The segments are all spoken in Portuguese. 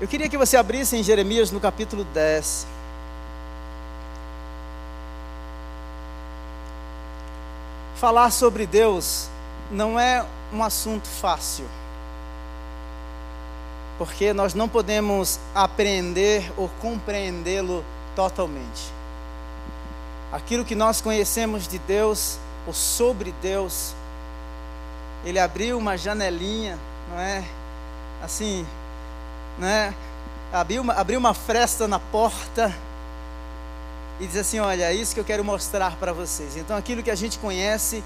Eu queria que você abrisse em Jeremias no capítulo 10. Falar sobre Deus não é um assunto fácil, porque nós não podemos aprender ou compreendê-lo totalmente. Aquilo que nós conhecemos de Deus ou sobre Deus, Ele abriu uma janelinha, não é? Assim, né? Abriu uma, abriu uma fresta na porta e diz assim: Olha, é isso que eu quero mostrar para vocês. Então, aquilo que a gente conhece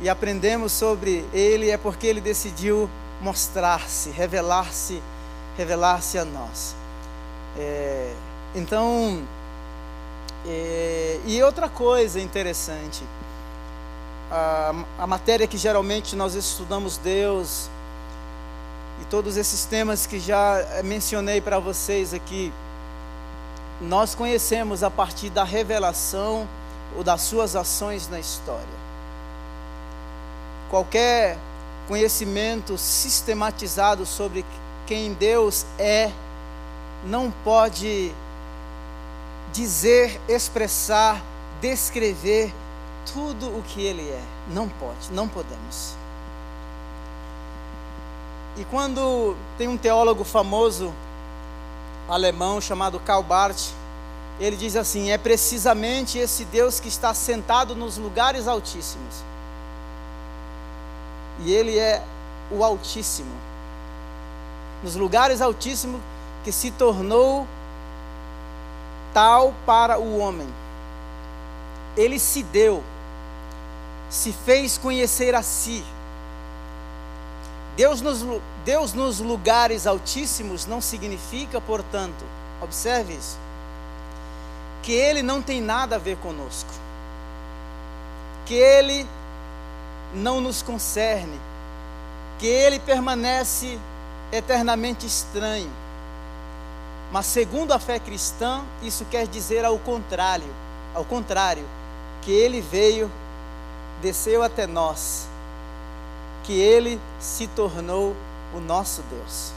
e aprendemos sobre Ele é porque Ele decidiu mostrar-se, revelar-se, revelar-se a nós. É, então, é, e outra coisa interessante, a, a matéria que geralmente nós estudamos Deus todos esses temas que já mencionei para vocês aqui, nós conhecemos a partir da revelação ou das suas ações na história. Qualquer conhecimento sistematizado sobre quem Deus é não pode dizer, expressar, descrever tudo o que Ele é. Não pode, não podemos. E quando tem um teólogo famoso alemão chamado Karl Barth, ele diz assim: é precisamente esse Deus que está sentado nos lugares altíssimos. E ele é o Altíssimo. Nos lugares altíssimos que se tornou tal para o homem. Ele se deu, se fez conhecer a si Deus nos, Deus nos lugares altíssimos não significa, portanto, observe isso, que Ele não tem nada a ver conosco, que Ele não nos concerne, que Ele permanece eternamente estranho. Mas segundo a fé cristã, isso quer dizer ao contrário, ao contrário, que Ele veio, desceu até nós que ele se tornou o nosso Deus.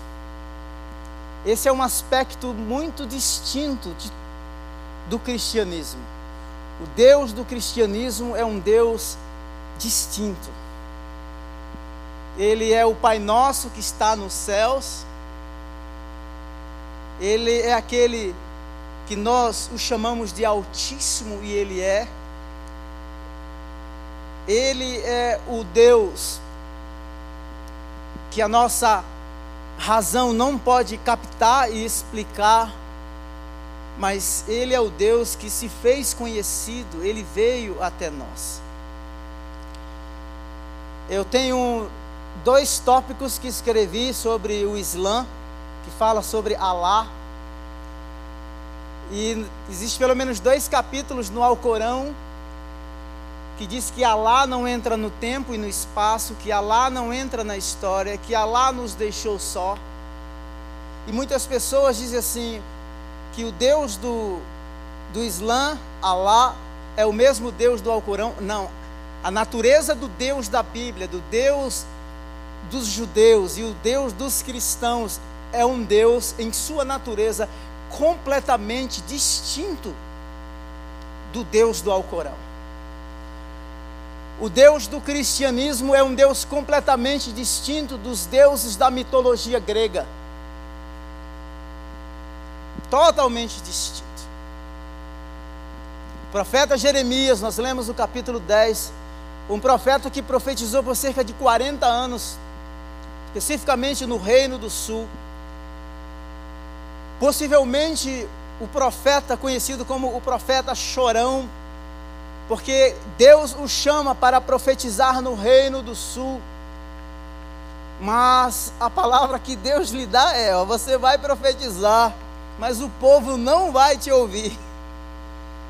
Esse é um aspecto muito distinto de, do cristianismo. O Deus do cristianismo é um Deus distinto. Ele é o Pai Nosso que está nos céus. Ele é aquele que nós o chamamos de Altíssimo e Ele é. Ele é o Deus que a nossa razão não pode captar e explicar, mas Ele é o Deus que se fez conhecido, Ele veio até nós. Eu tenho dois tópicos que escrevi sobre o Islã, que fala sobre Alá. E existe pelo menos dois capítulos no Alcorão que diz que Alá não entra no tempo e no espaço, que Alá não entra na história, que Alá nos deixou só. E muitas pessoas dizem assim, que o Deus do, do Islã, Alá, é o mesmo Deus do Alcorão. Não, a natureza do Deus da Bíblia, do Deus dos judeus e o Deus dos cristãos é um Deus em sua natureza completamente distinto do Deus do Alcorão. O Deus do cristianismo é um Deus completamente distinto dos deuses da mitologia grega. Totalmente distinto. O profeta Jeremias, nós lemos no capítulo 10, um profeta que profetizou por cerca de 40 anos, especificamente no Reino do Sul. Possivelmente o profeta conhecido como o profeta chorão, porque Deus o chama para profetizar no reino do sul. Mas a palavra que Deus lhe dá é: ó, você vai profetizar, mas o povo não vai te ouvir.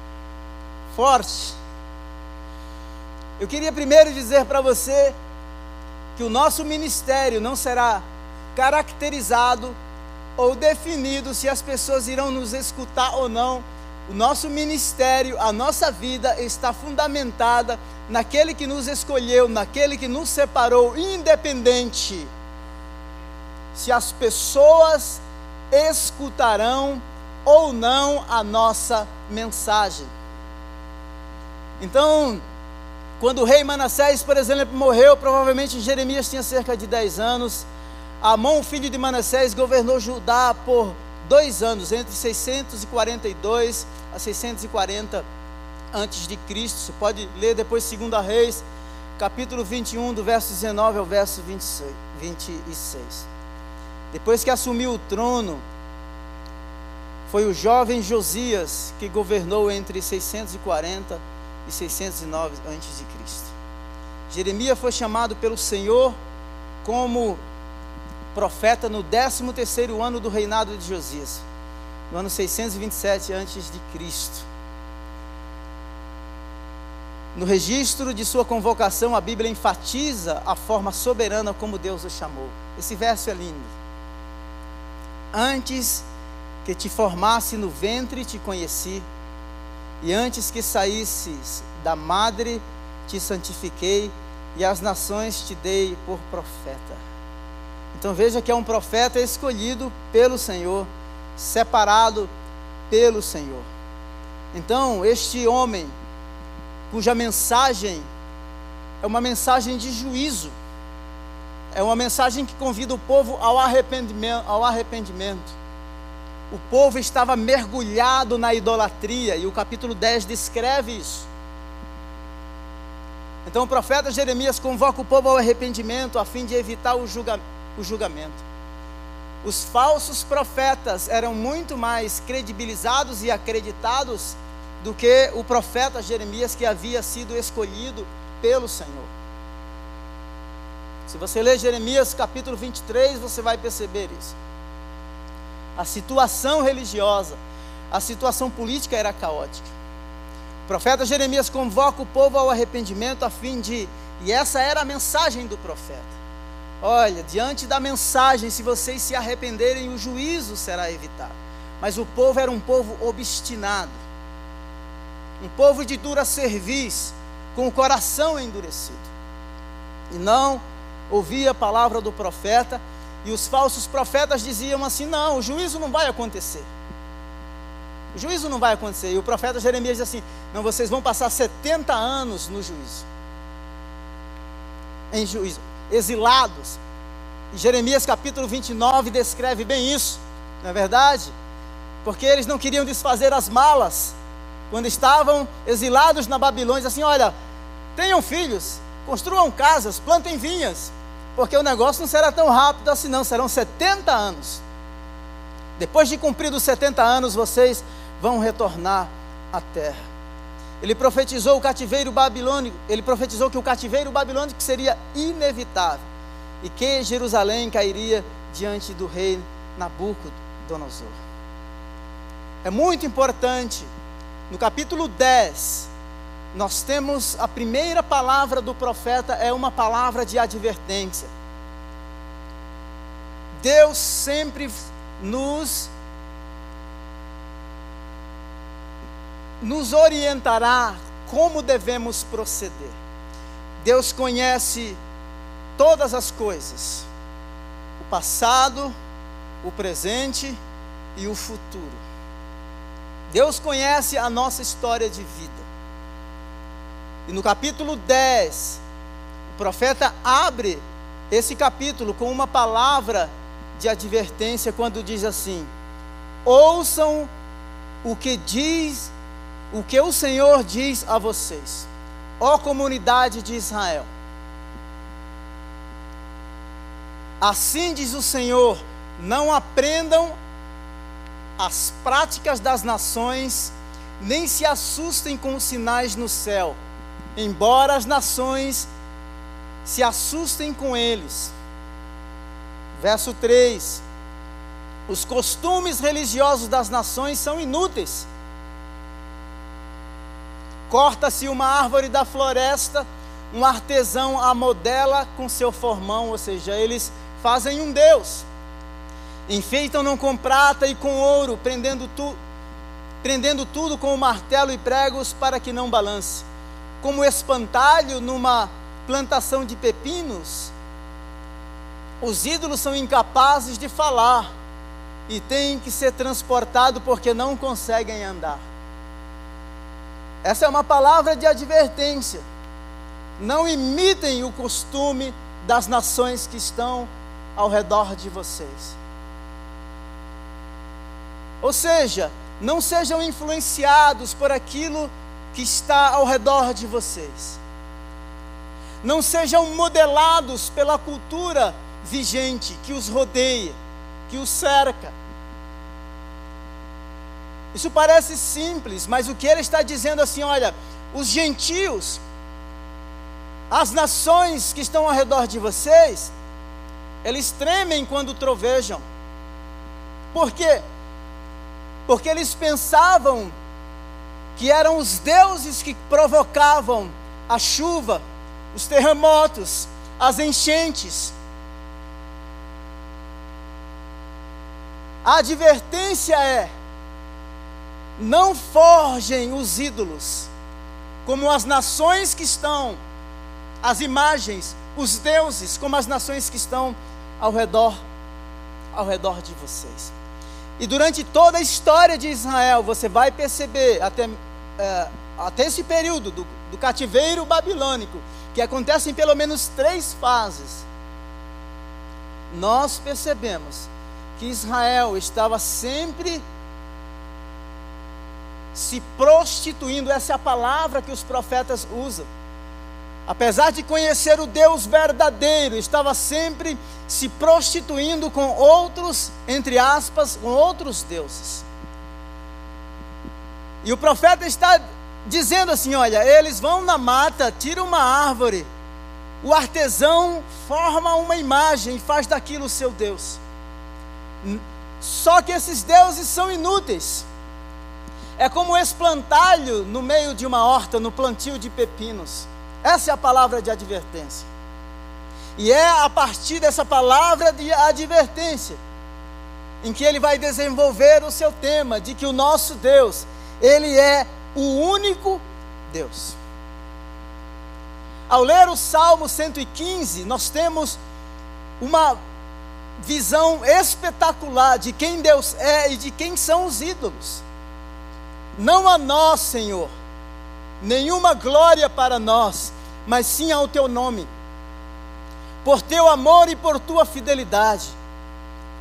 Forte. Eu queria primeiro dizer para você que o nosso ministério não será caracterizado ou definido se as pessoas irão nos escutar ou não o nosso ministério, a nossa vida está fundamentada naquele que nos escolheu, naquele que nos separou, independente se as pessoas escutarão ou não a nossa mensagem. Então, quando o rei Manassés, por exemplo, morreu, provavelmente Jeremias tinha cerca de 10 anos. Amon, filho de Manassés, governou Judá por dois anos, entre 642 a 640 antes de Cristo. Você pode ler depois 2 Reis, capítulo 21, do verso 19 ao verso 26, 26. Depois que assumiu o trono, foi o jovem Josias que governou entre 640 e 609 antes de Cristo. Jeremias foi chamado pelo Senhor como profeta no 13 terceiro ano do reinado de Josias, no ano 627 antes de Cristo. No registro de sua convocação, a Bíblia enfatiza a forma soberana como Deus o chamou. Esse verso é lindo. Antes que te formasse no ventre, te conheci, e antes que saísses da madre, te santifiquei, e as nações te dei por profeta. Então veja que é um profeta escolhido pelo Senhor, separado pelo Senhor. Então, este homem, cuja mensagem é uma mensagem de juízo, é uma mensagem que convida o povo ao arrependimento, ao arrependimento. O povo estava mergulhado na idolatria, e o capítulo 10 descreve isso. Então o profeta Jeremias convoca o povo ao arrependimento a fim de evitar o julgamento o julgamento. Os falsos profetas eram muito mais credibilizados e acreditados do que o profeta Jeremias, que havia sido escolhido pelo Senhor. Se você ler Jeremias capítulo 23, você vai perceber isso. A situação religiosa, a situação política era caótica. O profeta Jeremias convoca o povo ao arrependimento a fim de, e essa era a mensagem do profeta Olha, diante da mensagem, se vocês se arrependerem, o juízo será evitado. Mas o povo era um povo obstinado, um povo de dura cerviz, com o coração endurecido. E não ouvia a palavra do profeta, e os falsos profetas diziam assim: não, o juízo não vai acontecer. O juízo não vai acontecer. E o profeta Jeremias diz assim: não, vocês vão passar 70 anos no juízo. Em juízo exilados. E Jeremias capítulo 29 descreve bem isso, não é verdade? Porque eles não queriam desfazer as malas quando estavam exilados na Babilônia, assim, olha, tenham filhos, construam casas, plantem vinhas, porque o negócio não será tão rápido assim não, serão 70 anos. Depois de cumpridos 70 anos, vocês vão retornar à terra. Ele profetizou o cativeiro babilônico, ele profetizou que o cativeiro babilônico seria inevitável e que Jerusalém cairia diante do rei Nabucodonosor. É muito importante, no capítulo 10, nós temos a primeira palavra do profeta, é uma palavra de advertência. Deus sempre nos nos orientará como devemos proceder. Deus conhece todas as coisas, o passado, o presente e o futuro. Deus conhece a nossa história de vida. E no capítulo 10, o profeta abre esse capítulo com uma palavra de advertência quando diz assim: Ouçam o que diz o que o Senhor diz a vocês, ó comunidade de Israel. Assim diz o Senhor: não aprendam as práticas das nações, nem se assustem com os sinais no céu, embora as nações se assustem com eles. Verso 3: Os costumes religiosos das nações são inúteis Corta-se uma árvore da floresta, um artesão a modela com seu formão, ou seja, eles fazem um Deus. Enfeitam-no com prata e com ouro, prendendo, tu, prendendo tudo com martelo e pregos para que não balance. Como espantalho numa plantação de pepinos, os ídolos são incapazes de falar. e têm que ser transportados porque não conseguem andar. Essa é uma palavra de advertência. Não imitem o costume das nações que estão ao redor de vocês. Ou seja, não sejam influenciados por aquilo que está ao redor de vocês. Não sejam modelados pela cultura vigente que os rodeia, que os cerca. Isso parece simples, mas o que ele está dizendo assim, olha, os gentios, as nações que estão ao redor de vocês, eles tremem quando trovejam. Por quê? Porque eles pensavam que eram os deuses que provocavam a chuva, os terremotos, as enchentes. A advertência é: não forjem os ídolos, como as nações que estão, as imagens, os deuses, como as nações que estão ao redor, ao redor de vocês. E durante toda a história de Israel, você vai perceber, até, é, até esse período do, do cativeiro babilônico, que acontece em pelo menos três fases, nós percebemos que Israel estava sempre se prostituindo, essa é a palavra que os profetas usam. Apesar de conhecer o Deus verdadeiro, estava sempre se prostituindo com outros, entre aspas, com outros deuses. E o profeta está dizendo assim: olha, eles vão na mata, tiram uma árvore, o artesão forma uma imagem e faz daquilo o seu Deus. Só que esses deuses são inúteis. É como um esplantalho no meio de uma horta, no plantio de pepinos. Essa é a palavra de advertência. E é a partir dessa palavra de advertência em que ele vai desenvolver o seu tema de que o nosso Deus, ele é o único Deus. Ao ler o Salmo 115, nós temos uma visão espetacular de quem Deus é e de quem são os ídolos. Não a nós, Senhor, nenhuma glória para nós, mas sim ao teu nome, por teu amor e por tua fidelidade.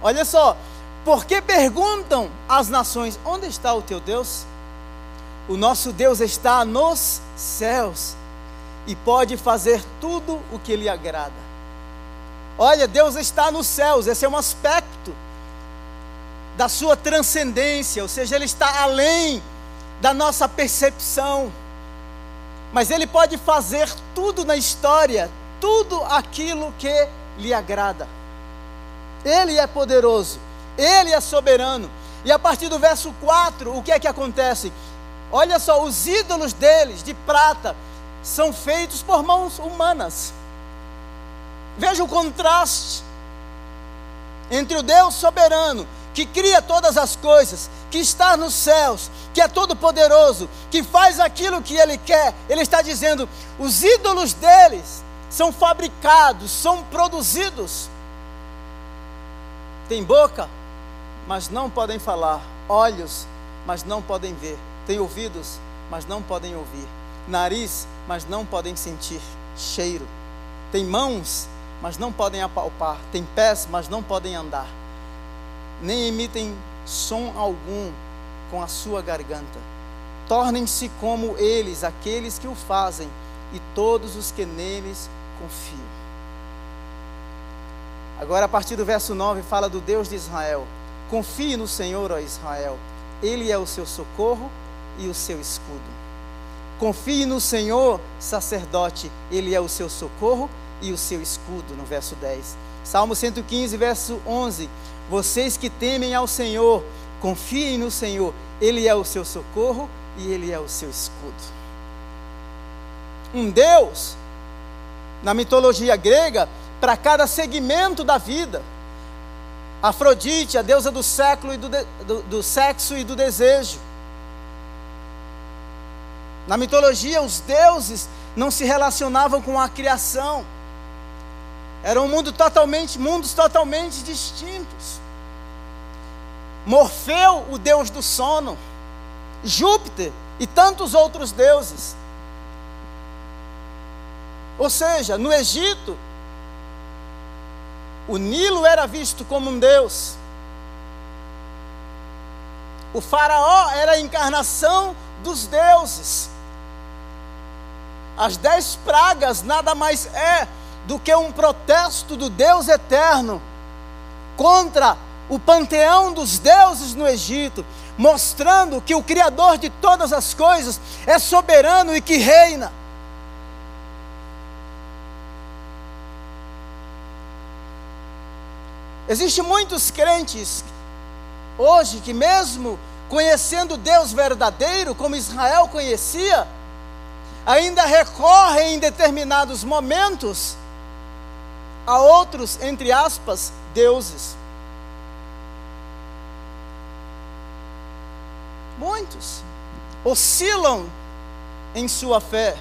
Olha só, porque perguntam as nações: onde está o teu Deus? O nosso Deus está nos céus e pode fazer tudo o que lhe agrada. Olha, Deus está nos céus, esse é um aspecto da sua transcendência, ou seja, Ele está além da nossa percepção. Mas Ele pode fazer tudo na história, tudo aquilo que lhe agrada. Ele é poderoso, Ele é soberano. E a partir do verso 4, o que é que acontece? Olha só, os ídolos deles de prata são feitos por mãos humanas. Veja o contraste entre o Deus soberano, que cria todas as coisas, que está nos céus, que é todo poderoso, que faz aquilo que ele quer. Ele está dizendo: os ídolos deles são fabricados, são produzidos. Tem boca, mas não podem falar, olhos, mas não podem ver, tem ouvidos, mas não podem ouvir, nariz, mas não podem sentir cheiro, tem mãos, mas não podem apalpar, têm pés, mas não podem andar, nem emitem som algum com a sua garganta. Tornem-se como eles, aqueles que o fazem, e todos os que neles confiam. Agora, a partir do verso 9, fala do Deus de Israel. Confie no Senhor, ó Israel, Ele é o seu socorro e o seu escudo. Confie no Senhor, sacerdote, Ele é o seu socorro e o seu escudo, no verso 10. Salmo 115, verso 11. Vocês que temem ao Senhor, confiem no Senhor, Ele é o seu socorro e Ele é o seu escudo. Um Deus, na mitologia grega, para cada segmento da vida. Afrodite, a deusa do século e do, do, do sexo e do desejo. Na mitologia, os deuses não se relacionavam com a criação. Era um mundo totalmente, mundos totalmente distintos. Morfeu, o deus do sono, Júpiter e tantos outros deuses. Ou seja, no Egito, o Nilo era visto como um deus. O Faraó era a encarnação dos deuses. As dez pragas nada mais é do que um protesto do Deus eterno contra o panteão dos deuses no Egito, mostrando que o Criador de todas as coisas é soberano e que reina. Existem muitos crentes hoje que, mesmo conhecendo Deus verdadeiro, como Israel conhecia, ainda recorrem em determinados momentos a outros, entre aspas, deuses. Muitos oscilam em sua fé.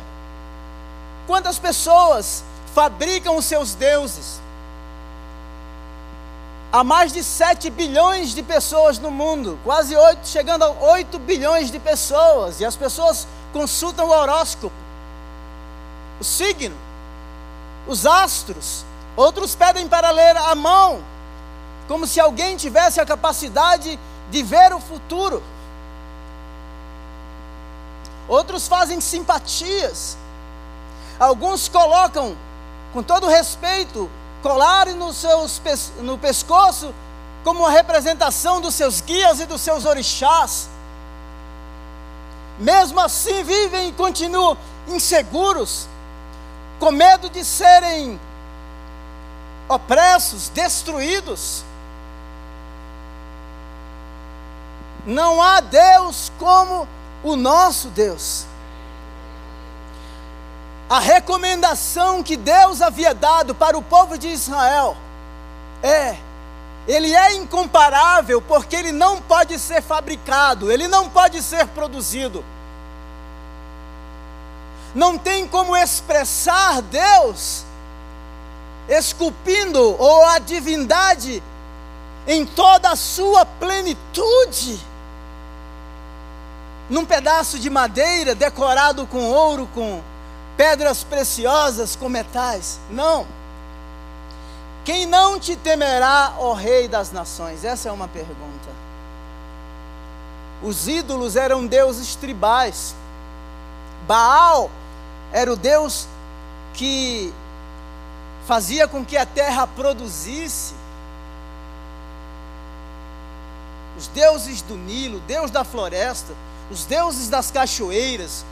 Quantas pessoas fabricam os seus deuses? Há mais de 7 bilhões de pessoas no mundo, quase 8, chegando a 8 bilhões de pessoas, e as pessoas consultam o horóscopo, o signo, os astros, outros pedem para ler a mão, como se alguém tivesse a capacidade de ver o futuro. Outros fazem simpatias. Alguns colocam, com todo respeito, colares no, seus, no pescoço como uma representação dos seus guias e dos seus orixás. Mesmo assim, vivem e continuam inseguros, com medo de serem opressos, destruídos. Não há Deus como o nosso Deus a recomendação que Deus havia dado para o povo de Israel é: ele é incomparável porque ele não pode ser fabricado, ele não pode ser produzido. Não tem como expressar Deus esculpindo ou a divindade em toda a sua plenitude num pedaço de madeira decorado com ouro, com pedras preciosas com metais. Não. Quem não te temerá, ó Rei das Nações? Essa é uma pergunta. Os ídolos eram deuses tribais. Baal era o deus que fazia com que a terra produzisse. Os deuses do Nilo, Deus da floresta, os deuses das cachoeiras,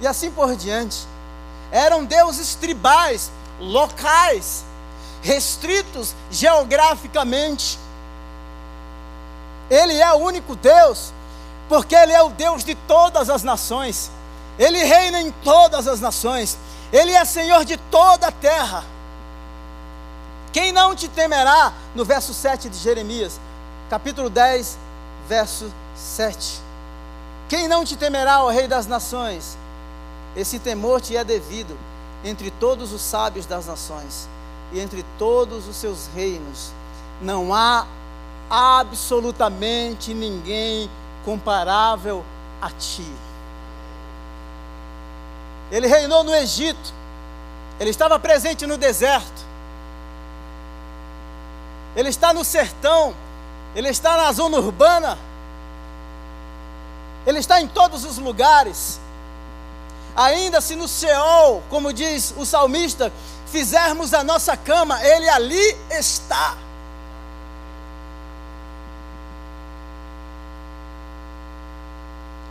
e assim por diante. Eram deuses tribais, locais, restritos geograficamente. Ele é o único Deus, porque Ele é o Deus de todas as nações. Ele reina em todas as nações. Ele é Senhor de toda a terra. Quem não te temerá? No verso 7 de Jeremias, capítulo 10, verso 7. Quem não te temerá, ó Rei das Nações? Esse temor te é devido entre todos os sábios das nações e entre todos os seus reinos. Não há absolutamente ninguém comparável a ti. Ele reinou no Egito, ele estava presente no deserto, ele está no sertão, ele está na zona urbana, ele está em todos os lugares. Ainda se no Seol, como diz o salmista, fizermos a nossa cama, ele ali está.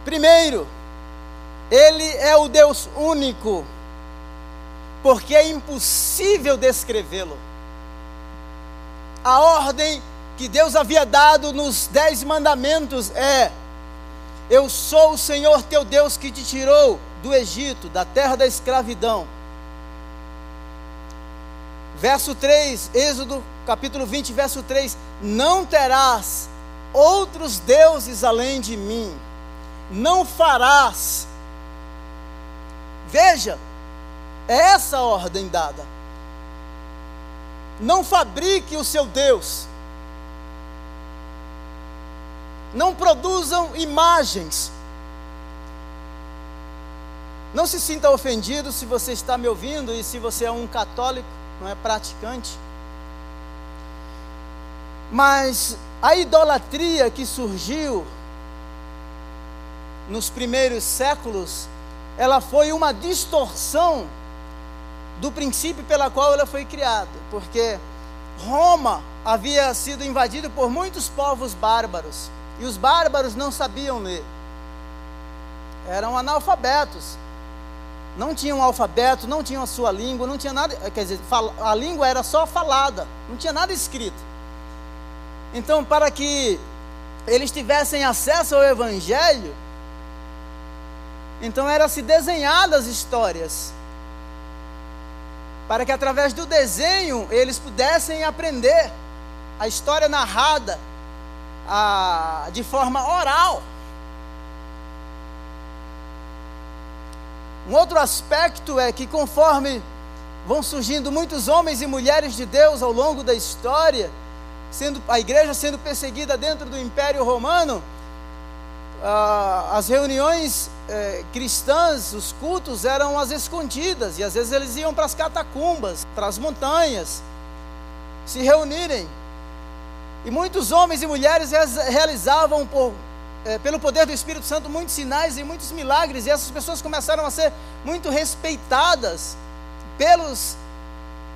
Primeiro, ele é o Deus único, porque é impossível descrevê-lo. A ordem que Deus havia dado nos Dez Mandamentos é: Eu sou o Senhor teu Deus que te tirou do Egito, da terra da escravidão. Verso 3, Êxodo capítulo 20, verso 3: Não terás outros deuses além de mim, não farás. Veja, é essa a ordem dada. Não fabrique o seu Deus. Não produzam imagens. Não se sinta ofendido se você está me ouvindo e se você é um católico, não é praticante. Mas a idolatria que surgiu nos primeiros séculos, ela foi uma distorção do princípio pela qual ela foi criada, porque Roma havia sido invadida por muitos povos bárbaros, e os bárbaros não sabiam ler. Eram analfabetos. Não tinham alfabeto, não tinham a sua língua, não tinha nada, quer dizer, a língua era só falada, não tinha nada escrito. Então, para que eles tivessem acesso ao evangelho, então eram se desenhadas histórias para que através do desenho eles pudessem aprender a história narrada a, de forma oral. Um outro aspecto é que conforme vão surgindo muitos homens e mulheres de Deus ao longo da história, sendo a igreja sendo perseguida dentro do Império Romano, as reuniões eh, cristãs, os cultos eram às escondidas, e às vezes eles iam para as catacumbas, para as montanhas, se reunirem. E muitos homens e mulheres realizavam, por, eh, pelo poder do Espírito Santo, muitos sinais e muitos milagres, e essas pessoas começaram a ser muito respeitadas pelos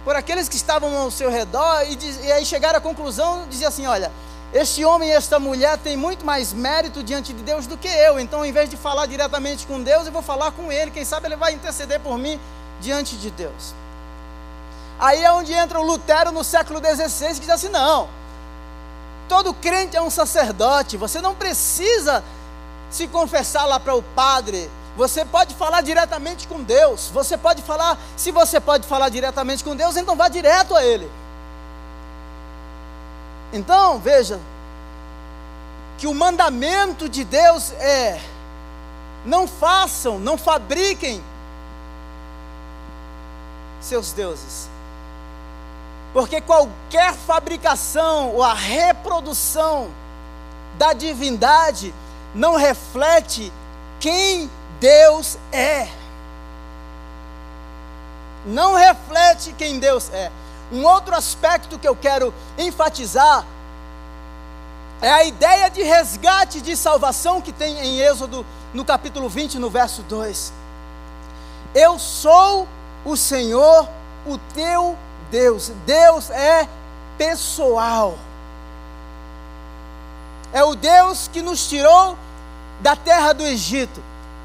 por aqueles que estavam ao seu redor, e, e aí chegaram à conclusão, dizia assim: olha este homem e esta mulher têm muito mais mérito diante de Deus do que eu. Então, ao invés de falar diretamente com Deus, eu vou falar com ele. Quem sabe ele vai interceder por mim diante de Deus. Aí é onde entra o Lutero no século XVI, que diz assim: não, todo crente é um sacerdote, você não precisa se confessar lá para o padre, você pode falar diretamente com Deus. Você pode falar, se você pode falar diretamente com Deus, então vá direto a Ele. Então, veja, que o mandamento de Deus é: não façam, não fabriquem seus deuses. Porque qualquer fabricação ou a reprodução da divindade não reflete quem Deus é. Não reflete quem Deus é. Um outro aspecto que eu quero enfatizar é a ideia de resgate de salvação que tem em Êxodo, no capítulo 20, no verso 2. Eu sou o Senhor, o teu Deus. Deus é pessoal. É o Deus que nos tirou da terra do Egito,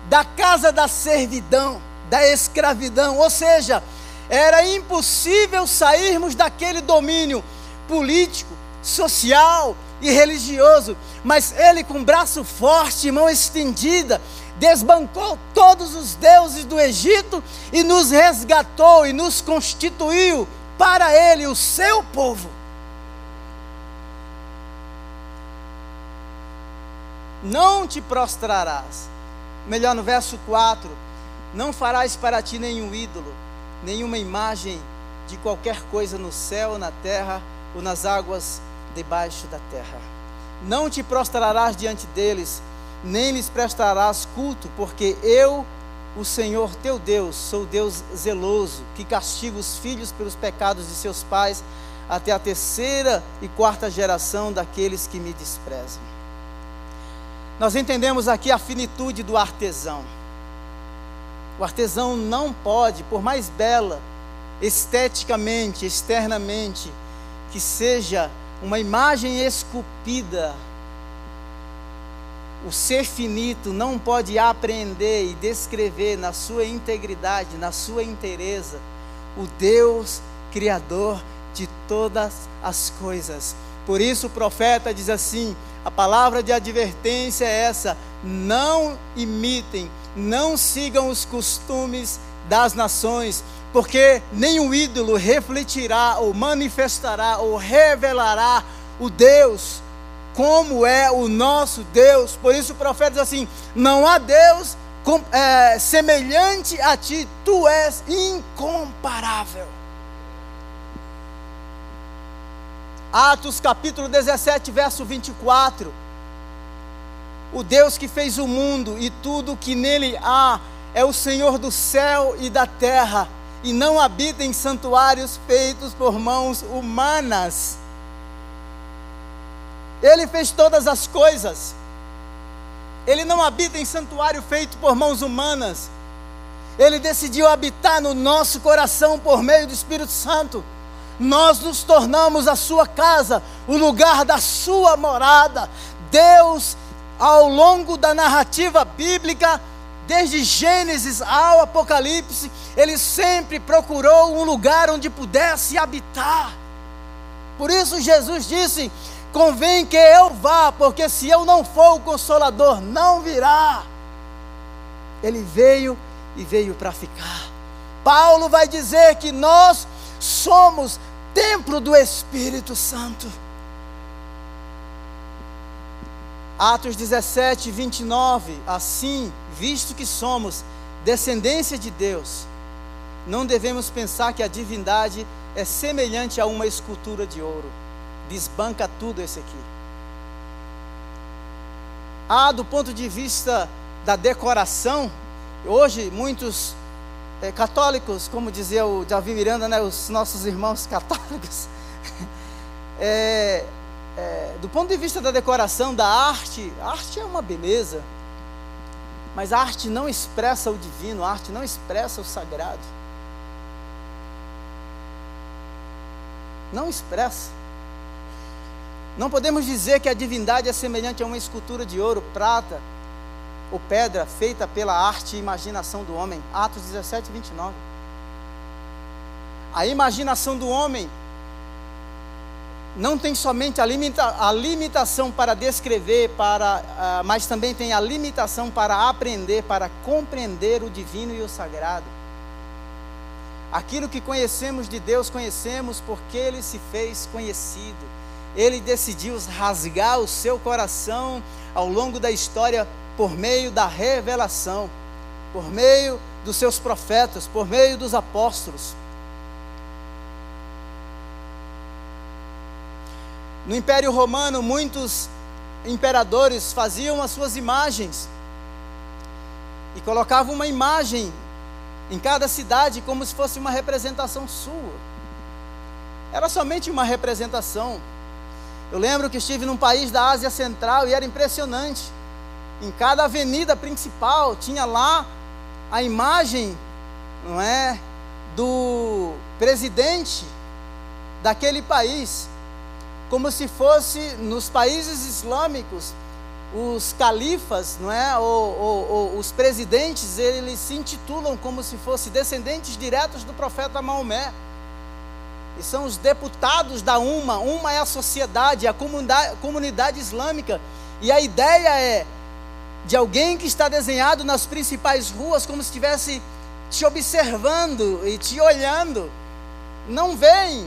da casa da servidão, da escravidão. Ou seja, era impossível sairmos daquele domínio político, social e religioso, mas ele, com braço forte, mão estendida, desbancou todos os deuses do Egito e nos resgatou e nos constituiu para ele, o seu povo. Não te prostrarás. Melhor no verso 4: Não farás para ti nenhum ídolo nenhuma imagem de qualquer coisa no céu, na terra ou nas águas debaixo da terra. Não te prostrarás diante deles, nem lhes prestarás culto, porque eu, o Senhor teu Deus, sou Deus zeloso, que castiga os filhos pelos pecados de seus pais, até a terceira e quarta geração daqueles que me desprezam. Nós entendemos aqui a finitude do artesão. O artesão não pode, por mais bela, esteticamente, externamente, que seja uma imagem esculpida, o ser finito não pode apreender e descrever na sua integridade, na sua inteireza, o Deus Criador de todas as coisas. Por isso o profeta diz assim: a palavra de advertência é essa: não imitem não sigam os costumes das nações, porque nenhum ídolo refletirá ou manifestará ou revelará o Deus como é o nosso Deus. Por isso o profeta diz assim: não há Deus com, é, semelhante a ti, tu és incomparável. Atos capítulo 17, verso 24. O Deus que fez o mundo e tudo que nele há é o Senhor do céu e da terra e não habita em santuários feitos por mãos humanas. Ele fez todas as coisas. Ele não habita em santuário feito por mãos humanas. Ele decidiu habitar no nosso coração por meio do Espírito Santo. Nós nos tornamos a sua casa, o lugar da sua morada. Deus, ao longo da narrativa bíblica, desde Gênesis ao Apocalipse, ele sempre procurou um lugar onde pudesse habitar. Por isso Jesus disse: convém que eu vá, porque se eu não for o consolador, não virá. Ele veio e veio para ficar. Paulo vai dizer que nós somos templo do Espírito Santo. Atos 17, 29. Assim, visto que somos descendência de Deus, não devemos pensar que a divindade é semelhante a uma escultura de ouro. Desbanca tudo esse aqui. Ah, do ponto de vista da decoração, hoje muitos é, católicos, como dizia o Davi Miranda, né, os nossos irmãos católicos, é, é, do ponto de vista da decoração, da arte, a arte é uma beleza, mas a arte não expressa o divino, a arte não expressa o sagrado. Não expressa. Não podemos dizer que a divindade é semelhante a uma escultura de ouro, prata ou pedra feita pela arte e imaginação do homem. Atos 17, 29. A imaginação do homem não tem somente a, limita, a limitação para descrever, para, uh, mas também tem a limitação para aprender, para compreender o divino e o sagrado. Aquilo que conhecemos de Deus, conhecemos porque Ele se fez conhecido. Ele decidiu rasgar o seu coração ao longo da história por meio da revelação, por meio dos seus profetas, por meio dos apóstolos. No Império Romano, muitos imperadores faziam as suas imagens e colocavam uma imagem em cada cidade como se fosse uma representação sua. Era somente uma representação. Eu lembro que estive num país da Ásia Central e era impressionante. Em cada avenida principal tinha lá a imagem, não é, do presidente daquele país como se fosse nos países islâmicos os califas, não é, ou, ou, ou, os presidentes, eles se intitulam como se fossem descendentes diretos do profeta Maomé. E são os deputados da UMA. UMA é a sociedade, a comunidade, comunidade islâmica. E a ideia é de alguém que está desenhado nas principais ruas, como se estivesse te observando e te olhando. Não vem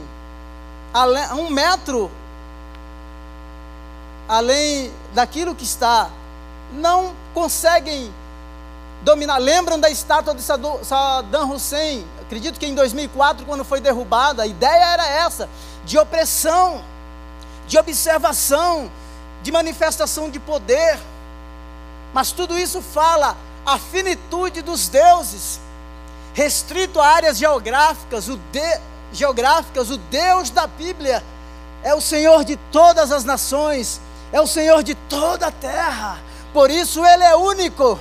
a um metro além daquilo que está, não conseguem dominar. Lembram da estátua de Saddam Hussein? Acredito que em 2004, quando foi derrubada, a ideia era essa: de opressão, de observação, de manifestação de poder. Mas tudo isso fala a finitude dos deuses, restrito a áreas geográficas, o de, geográficas, o Deus da Bíblia é o Senhor de todas as nações, é o Senhor de toda a terra, por isso Ele é único.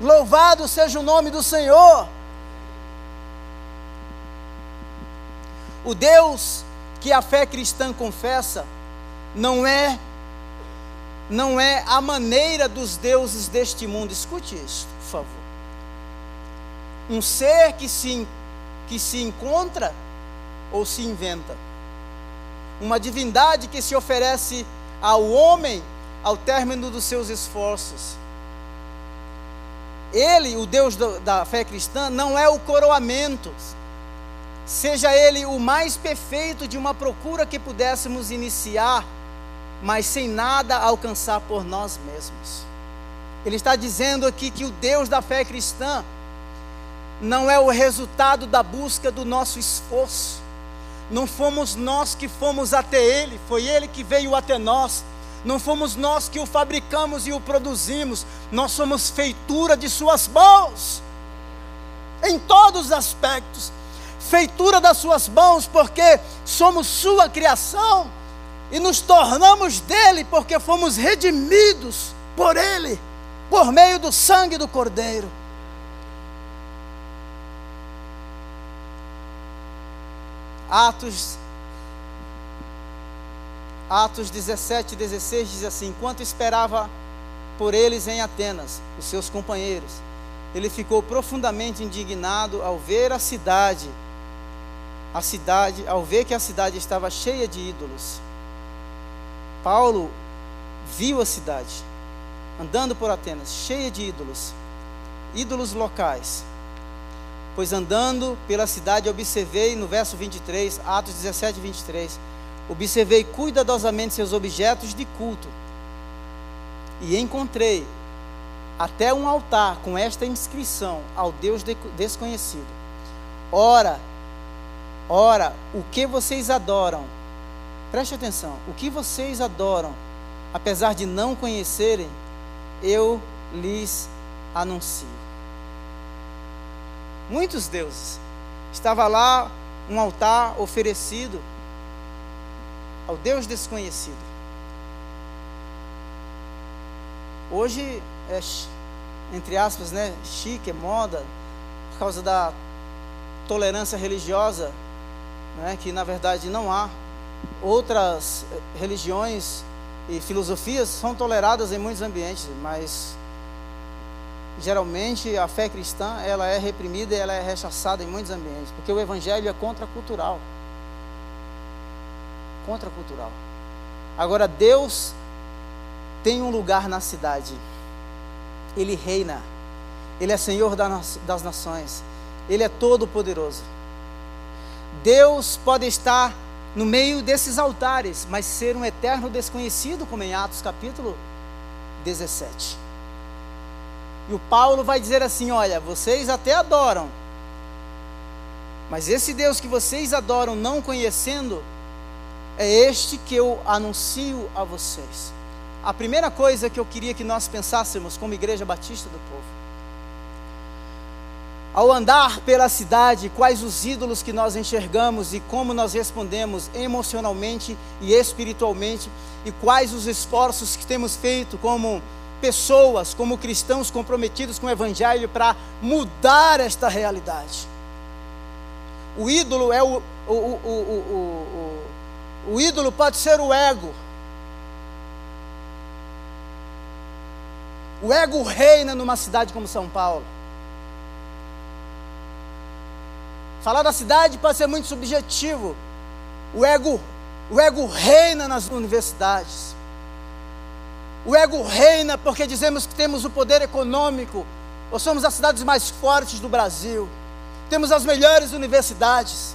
Louvado seja o nome do Senhor. O Deus que a fé cristã confessa não é não é a maneira dos deuses deste mundo. Escute isso, por favor. Um ser que se que se encontra ou se inventa. Uma divindade que se oferece ao homem ao término dos seus esforços. Ele, o Deus da fé cristã, não é o coroamento, seja ele o mais perfeito de uma procura que pudéssemos iniciar, mas sem nada alcançar por nós mesmos. Ele está dizendo aqui que o Deus da fé cristã não é o resultado da busca do nosso esforço, não fomos nós que fomos até Ele, foi Ele que veio até nós. Não fomos nós que o fabricamos e o produzimos, nós somos feitura de Suas mãos, em todos os aspectos. Feitura das Suas mãos, porque somos Sua criação e nos tornamos dele, porque fomos redimidos por Ele, por meio do sangue do Cordeiro. Atos Atos 17, 16 diz assim: Enquanto esperava por eles em Atenas, os seus companheiros, ele ficou profundamente indignado ao ver a cidade, a cidade, ao ver que a cidade estava cheia de ídolos. Paulo viu a cidade, andando por Atenas, cheia de ídolos, ídolos locais. Pois andando pela cidade, observei no verso 23, Atos 17, 23, observei cuidadosamente seus objetos de culto e encontrei até um altar com esta inscrição ao Deus desconhecido. Ora, ora, o que vocês adoram? Preste atenção, o que vocês adoram, apesar de não conhecerem, eu lhes anuncio. Muitos deuses. Estava lá um altar oferecido ao Deus desconhecido. Hoje é, entre aspas, né, chique, é moda, por causa da tolerância religiosa, né, que na verdade não há. Outras religiões e filosofias são toleradas em muitos ambientes, mas geralmente a fé cristã ela é reprimida e ela é rechaçada em muitos ambientes, porque o evangelho é contracultural. Contracultural. Agora Deus tem um lugar na cidade. Ele reina. Ele é Senhor das nações. Ele é todo poderoso. Deus pode estar no meio desses altares, mas ser um eterno desconhecido, como em Atos capítulo 17. E o Paulo vai dizer assim: olha, vocês até adoram, mas esse Deus que vocês adoram não conhecendo, é este que eu anuncio a vocês. A primeira coisa que eu queria que nós pensássemos como Igreja Batista do Povo ao andar pela cidade, quais os ídolos que nós enxergamos e como nós respondemos emocionalmente e espiritualmente, e quais os esforços que temos feito como pessoas, como cristãos comprometidos com o Evangelho para mudar esta realidade. O ídolo é o, o, o, o, o ídolo pode ser o ego. O ego reina numa cidade como São Paulo. Falar da cidade pode ser muito subjetivo. O ego, o ego reina nas universidades. O ego reina porque dizemos que temos o poder econômico, ou somos as cidades mais fortes do Brasil. Temos as melhores universidades.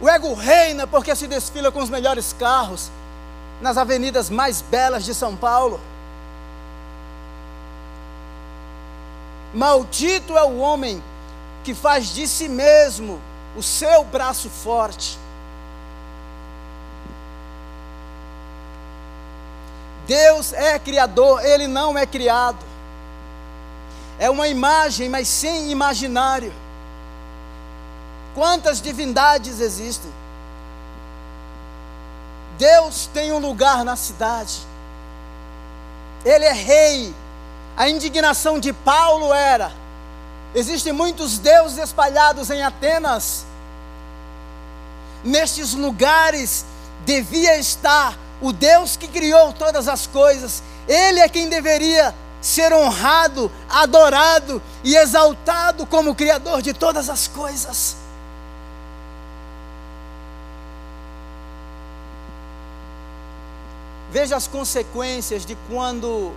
O ego reina porque se desfila com os melhores carros nas avenidas mais belas de São Paulo. Maldito é o homem que faz de si mesmo o seu braço forte. Deus é criador, ele não é criado. É uma imagem, mas sem imaginário. Quantas divindades existem? Deus tem um lugar na cidade. Ele é rei a indignação de Paulo era: existem muitos deuses espalhados em Atenas. Nestes lugares devia estar o Deus que criou todas as coisas. Ele é quem deveria ser honrado, adorado e exaltado como Criador de todas as coisas. Veja as consequências de quando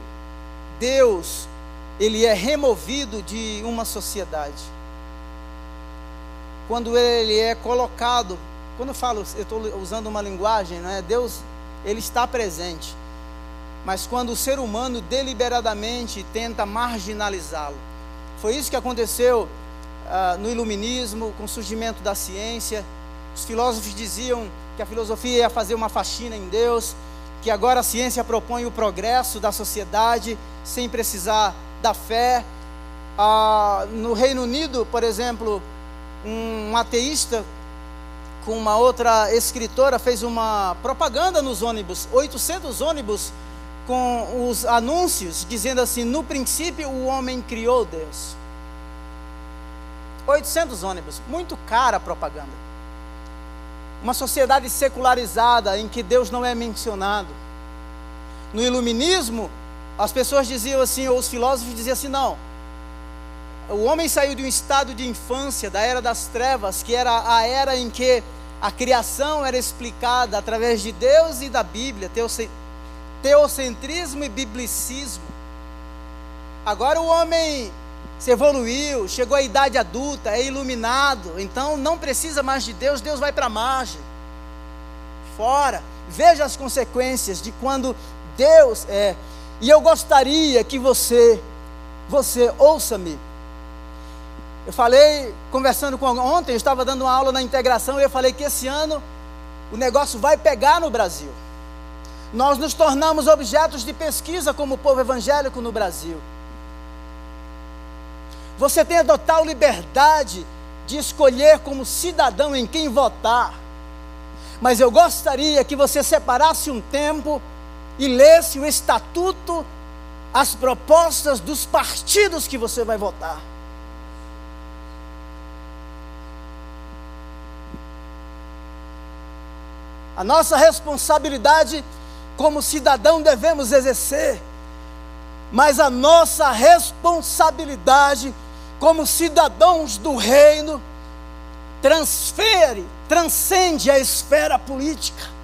Deus, ele é removido de uma sociedade. Quando ele é colocado, quando eu falo, eu estou usando uma linguagem, não é? Deus, ele está presente. Mas quando o ser humano deliberadamente tenta marginalizá-lo, foi isso que aconteceu ah, no iluminismo, com o surgimento da ciência, Os filósofos diziam que a filosofia ia fazer uma faxina em Deus, que agora a ciência propõe o progresso da sociedade sem precisar da fé. Ah, no Reino Unido, por exemplo, um ateísta com uma outra escritora fez uma propaganda nos ônibus, 800 ônibus com os anúncios dizendo assim: no princípio o homem criou Deus. 800 ônibus, muito cara a propaganda. Uma sociedade secularizada em que Deus não é mencionado. No iluminismo, as pessoas diziam assim, ou os filósofos diziam assim: não. O homem saiu de um estado de infância, da era das trevas, que era a era em que a criação era explicada através de Deus e da Bíblia, teocentrismo e biblicismo. Agora o homem se evoluiu, chegou à idade adulta, é iluminado, então não precisa mais de Deus, Deus vai para a margem. Fora. Veja as consequências de quando Deus é. E eu gostaria que você, você, ouça-me. Eu falei, conversando com ontem, eu estava dando uma aula na integração e eu falei que esse ano o negócio vai pegar no Brasil. Nós nos tornamos objetos de pesquisa como povo evangélico no Brasil. Você tem a total liberdade de escolher como cidadão em quem votar. Mas eu gostaria que você separasse um tempo e lesse o estatuto, as propostas dos partidos que você vai votar. A nossa responsabilidade como cidadão devemos exercer, mas a nossa responsabilidade como cidadãos do reino transfere, transcende a esfera política.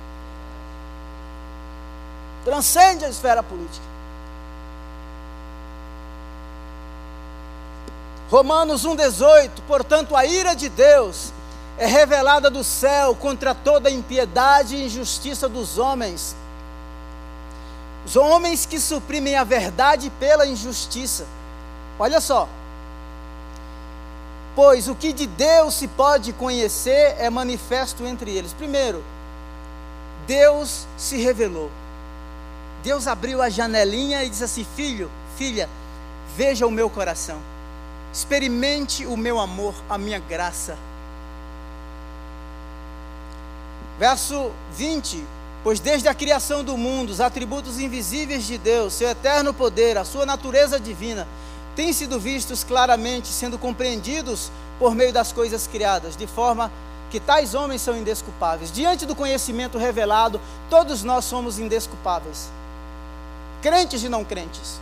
Transcende a esfera política. Romanos 1,18: Portanto, a ira de Deus é revelada do céu contra toda impiedade e injustiça dos homens os homens que suprimem a verdade pela injustiça. Olha só. Pois o que de Deus se pode conhecer é manifesto entre eles. Primeiro, Deus se revelou. Deus abriu a janelinha e disse assim: Filho, filha, veja o meu coração, experimente o meu amor, a minha graça. Verso 20: Pois desde a criação do mundo, os atributos invisíveis de Deus, seu eterno poder, a sua natureza divina, têm sido vistos claramente, sendo compreendidos por meio das coisas criadas, de forma que tais homens são indesculpáveis. Diante do conhecimento revelado, todos nós somos indesculpáveis, crentes e não crentes,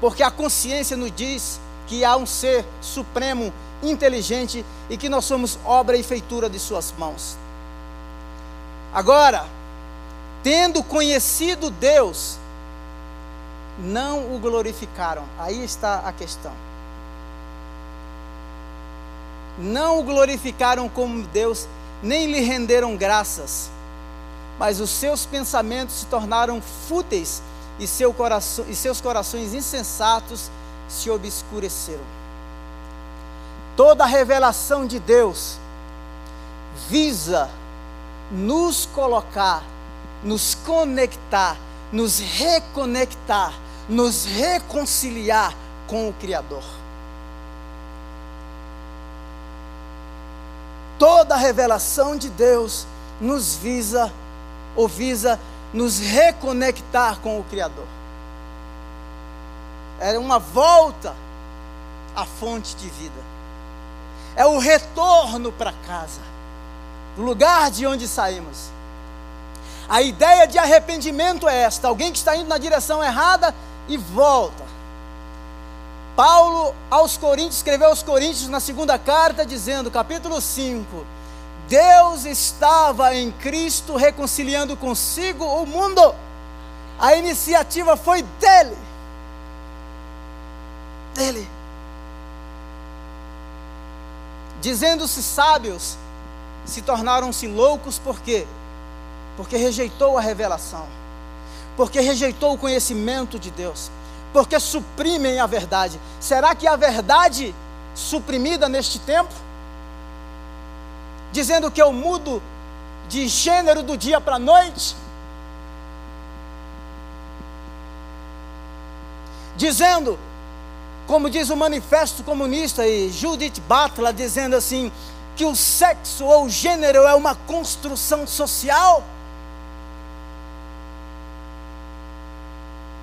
porque a consciência nos diz que há um ser supremo, inteligente e que nós somos obra e feitura de Suas mãos. Agora, tendo conhecido Deus, não o glorificaram. Aí está a questão. Não o glorificaram como Deus, nem lhe renderam graças, mas os seus pensamentos se tornaram fúteis e, seu coração, e seus corações insensatos se obscureceram. Toda a revelação de Deus visa nos colocar, nos conectar, nos reconectar, nos reconciliar com o Criador. Toda a revelação de Deus nos visa ou visa nos reconectar com o Criador. É uma volta à fonte de vida. É o retorno para casa do lugar de onde saímos. A ideia de arrependimento é esta: alguém que está indo na direção errada e volta. Paulo aos Coríntios escreveu aos Coríntios na segunda carta dizendo, capítulo 5, Deus estava em Cristo reconciliando consigo o mundo. A iniciativa foi dele. Dele. Dizendo-se sábios, se tornaram-se loucos por quê? Porque rejeitou a revelação, porque rejeitou o conhecimento de Deus, porque suprimem a verdade. Será que a verdade suprimida neste tempo? Dizendo que eu mudo de gênero do dia para a noite, dizendo, como diz o Manifesto Comunista e Judith Butler, dizendo assim, que o sexo ou o gênero é uma construção social.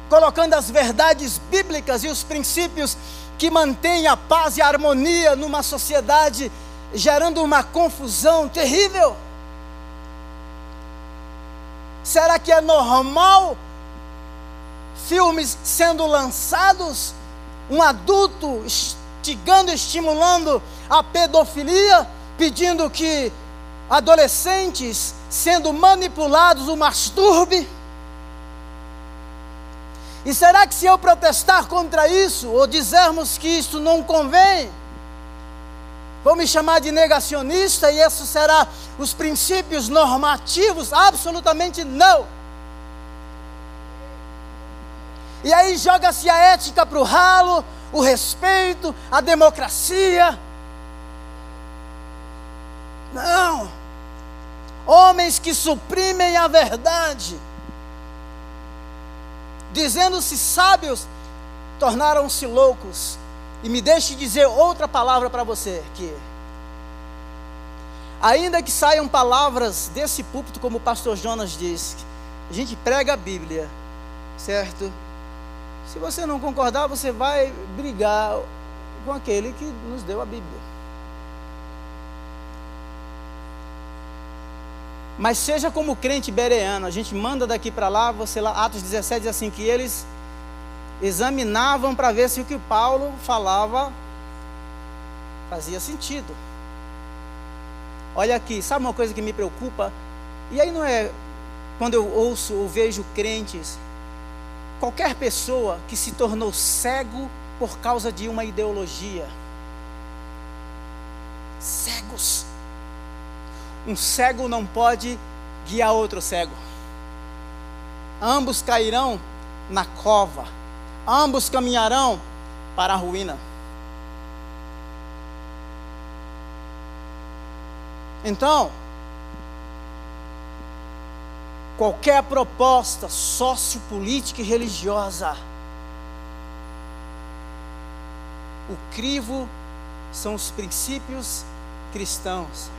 Colocando as verdades bíblicas e os princípios que mantêm a paz e a harmonia numa sociedade, gerando uma confusão terrível. Será que é normal filmes sendo lançados, um adulto instigando, estimulando a pedofilia, pedindo que adolescentes sendo manipulados o masturbe? E será que se eu protestar contra isso, ou dizermos que isso não convém, vão me chamar de negacionista e isso será os princípios normativos? Absolutamente não. E aí joga-se a ética para o ralo, o respeito, a democracia. Não. Homens que suprimem a verdade, dizendo-se sábios, tornaram-se loucos. E me deixe dizer outra palavra para você que ainda que saiam palavras desse púlpito, como o pastor Jonas diz, a gente prega a Bíblia, certo? Se você não concordar, você vai brigar com aquele que nos deu a Bíblia. Mas seja como crente bereano, a gente manda daqui para lá, você lá, Atos 17 diz assim, que eles examinavam para ver se o que Paulo falava fazia sentido. Olha aqui, sabe uma coisa que me preocupa? E aí não é quando eu ouço ou vejo crentes qualquer pessoa que se tornou cego por causa de uma ideologia. Cegos. Um cego não pode guiar outro cego. Ambos cairão na cova. Ambos caminharão para a ruína. Então, qualquer proposta sociopolítica e religiosa. O crivo são os princípios cristãos.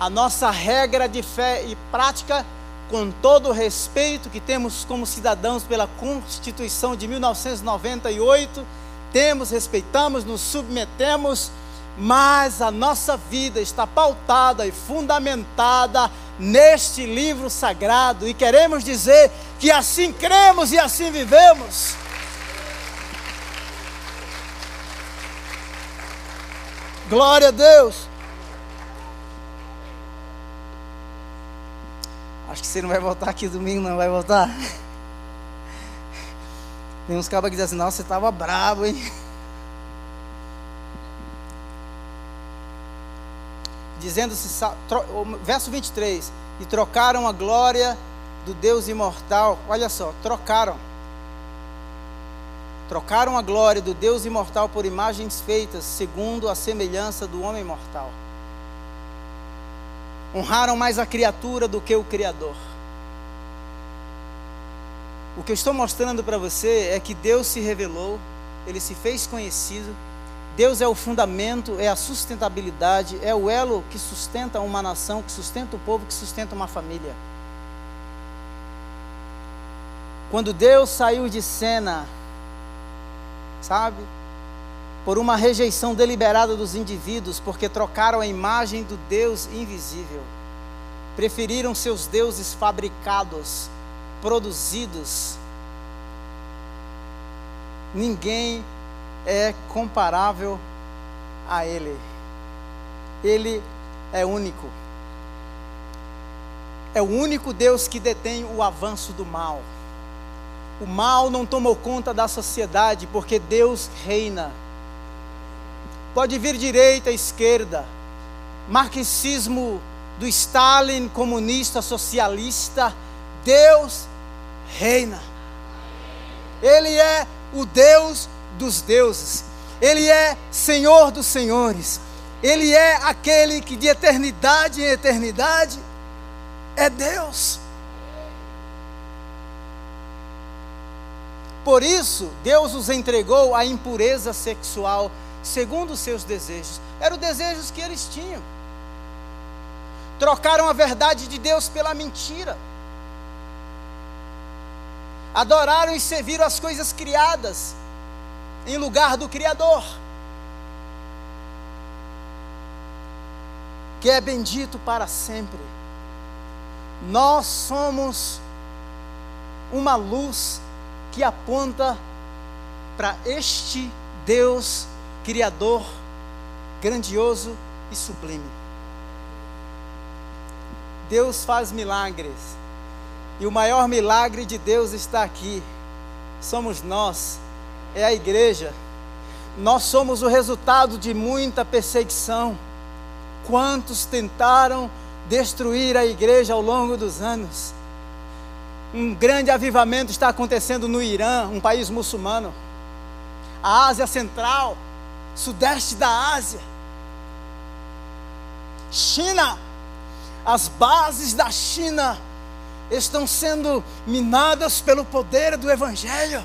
A nossa regra de fé e prática, com todo o respeito que temos como cidadãos pela Constituição de 1998, temos, respeitamos, nos submetemos, mas a nossa vida está pautada e fundamentada neste livro sagrado e queremos dizer que assim cremos e assim vivemos. Glória a Deus. Acho que você não vai voltar aqui domingo, não vai voltar. Tem uns cabos que dizem assim, não, você estava bravo, hein? dizendo-se, verso 23, e trocaram a glória do Deus imortal. Olha só, trocaram. Trocaram a glória do Deus imortal por imagens feitas segundo a semelhança do homem mortal. Honraram mais a criatura do que o Criador. O que eu estou mostrando para você é que Deus se revelou, ele se fez conhecido Deus é o fundamento, é a sustentabilidade, é o elo que sustenta uma nação, que sustenta o povo, que sustenta uma família. Quando Deus saiu de cena, sabe? Por uma rejeição deliberada dos indivíduos, porque trocaram a imagem do Deus invisível. Preferiram seus deuses fabricados, produzidos. Ninguém é comparável a Ele. Ele é único. É o único Deus que detém o avanço do mal. O mal não tomou conta da sociedade porque Deus reina. Pode vir direita, esquerda, marxismo do Stalin, comunista, socialista. Deus reina. Ele é o Deus dos deuses, Ele é Senhor dos senhores, Ele é aquele que de eternidade em eternidade é Deus. Por isso, Deus os entregou à impureza sexual, segundo os seus desejos. Eram os desejos que eles tinham. Trocaram a verdade de Deus pela mentira. Adoraram e serviram as coisas criadas em lugar do Criador. Que é bendito para sempre. Nós somos uma luz que aponta para este Deus Criador, grandioso e sublime. Deus faz milagres, e o maior milagre de Deus está aqui. Somos nós, é a igreja. Nós somos o resultado de muita perseguição. Quantos tentaram destruir a igreja ao longo dos anos? Um grande avivamento está acontecendo no Irã, um país muçulmano. A Ásia Central, sudeste da Ásia. China, as bases da China estão sendo minadas pelo poder do Evangelho.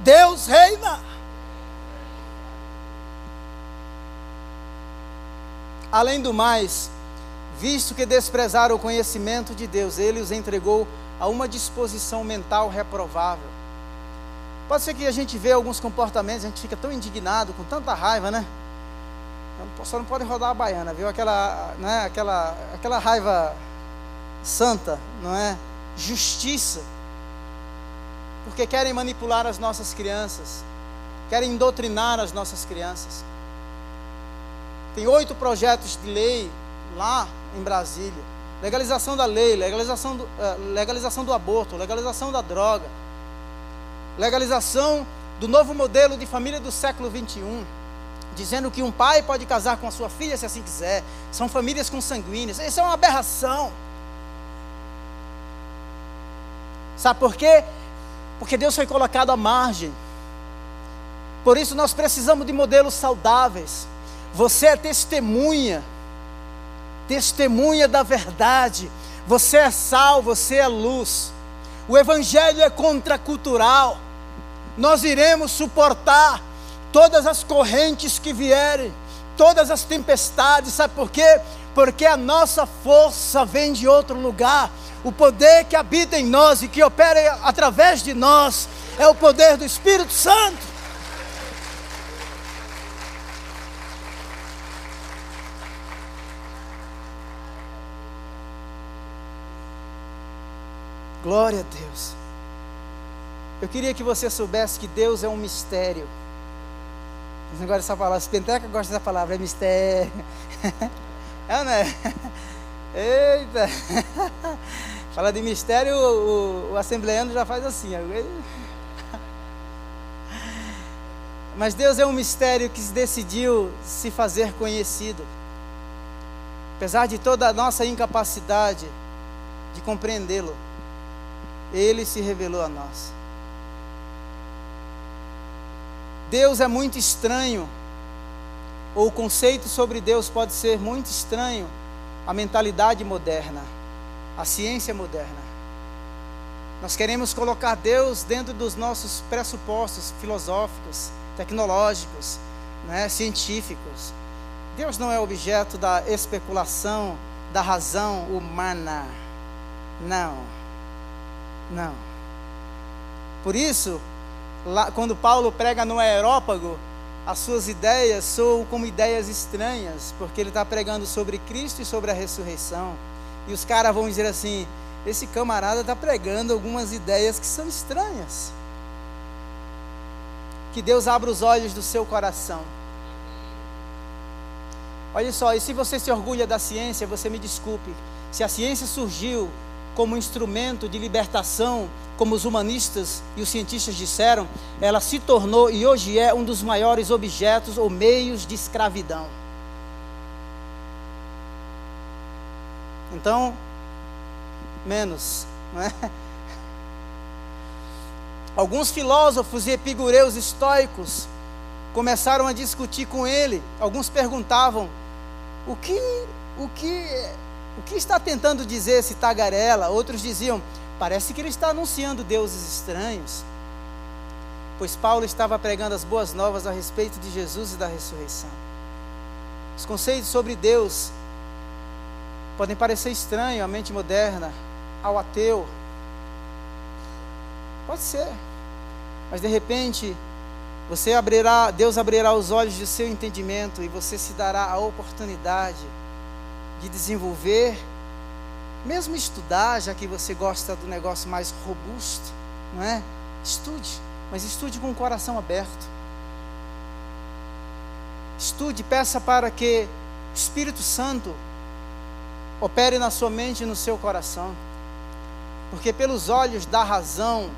Deus reina. Além do mais, visto que desprezaram o conhecimento de Deus, ele os entregou a uma disposição mental reprovável. Pode ser que a gente vê alguns comportamentos, a gente fica tão indignado, com tanta raiva, né? Só não pode rodar a baiana, viu? Aquela, né? aquela, aquela raiva santa, não é? Justiça. Porque querem manipular as nossas crianças, querem doutrinar as nossas crianças. Tem oito projetos de lei lá em Brasília. Legalização da lei, legalização do, uh, legalização do aborto, legalização da droga, legalização do novo modelo de família do século 21 dizendo que um pai pode casar com a sua filha se assim quiser. São famílias consanguíneas. Isso é uma aberração. Sabe por quê? Porque Deus foi colocado à margem. Por isso nós precisamos de modelos saudáveis. Você é testemunha, testemunha da verdade. Você é sal, você é luz. O Evangelho é contracultural. Nós iremos suportar todas as correntes que vierem, todas as tempestades, sabe por quê? Porque a nossa força vem de outro lugar. O poder que habita em nós e que opera através de nós é o poder do Espírito Santo. Glória a Deus. Eu queria que você soubesse que Deus é um mistério. Eles não dessa palavra. Os pentecas gostam dessa palavra, é mistério. É, né? Eita! Fala de mistério, o, o, o assembleano já faz assim. Mas Deus é um mistério que decidiu se fazer conhecido. Apesar de toda a nossa incapacidade de compreendê-lo, Ele se revelou a nós. Deus é muito estranho, ou o conceito sobre Deus pode ser muito estranho à mentalidade moderna, à ciência moderna. Nós queremos colocar Deus dentro dos nossos pressupostos filosóficos, tecnológicos, né, científicos. Deus não é objeto da especulação, da razão humana. Não. Não. Por isso, lá, quando Paulo prega no aerópago, as suas ideias soam como ideias estranhas, porque ele está pregando sobre Cristo e sobre a ressurreição. E os caras vão dizer assim: esse camarada está pregando algumas ideias que são estranhas. Que Deus abra os olhos do seu coração. Olha só, e se você se orgulha da ciência, você me desculpe. Se a ciência surgiu como instrumento de libertação como os humanistas e os cientistas disseram, ela se tornou e hoje é um dos maiores objetos ou meios de escravidão. Então, menos, não é? Alguns filósofos e epicureus estoicos começaram a discutir com ele. Alguns perguntavam: o que, o que, o que está tentando dizer esse tagarela? Outros diziam: parece que ele está anunciando deuses estranhos. Pois Paulo estava pregando as boas novas a respeito de Jesus e da ressurreição. Os conceitos sobre Deus podem parecer estranhos à mente moderna, ao ateu. Pode ser. Mas de repente, você abrirá, Deus abrirá os olhos do seu entendimento e você se dará a oportunidade de desenvolver, mesmo estudar, já que você gosta do negócio mais robusto, não é? Estude, mas estude com o coração aberto. Estude, peça para que o Espírito Santo opere na sua mente e no seu coração. Porque pelos olhos da razão,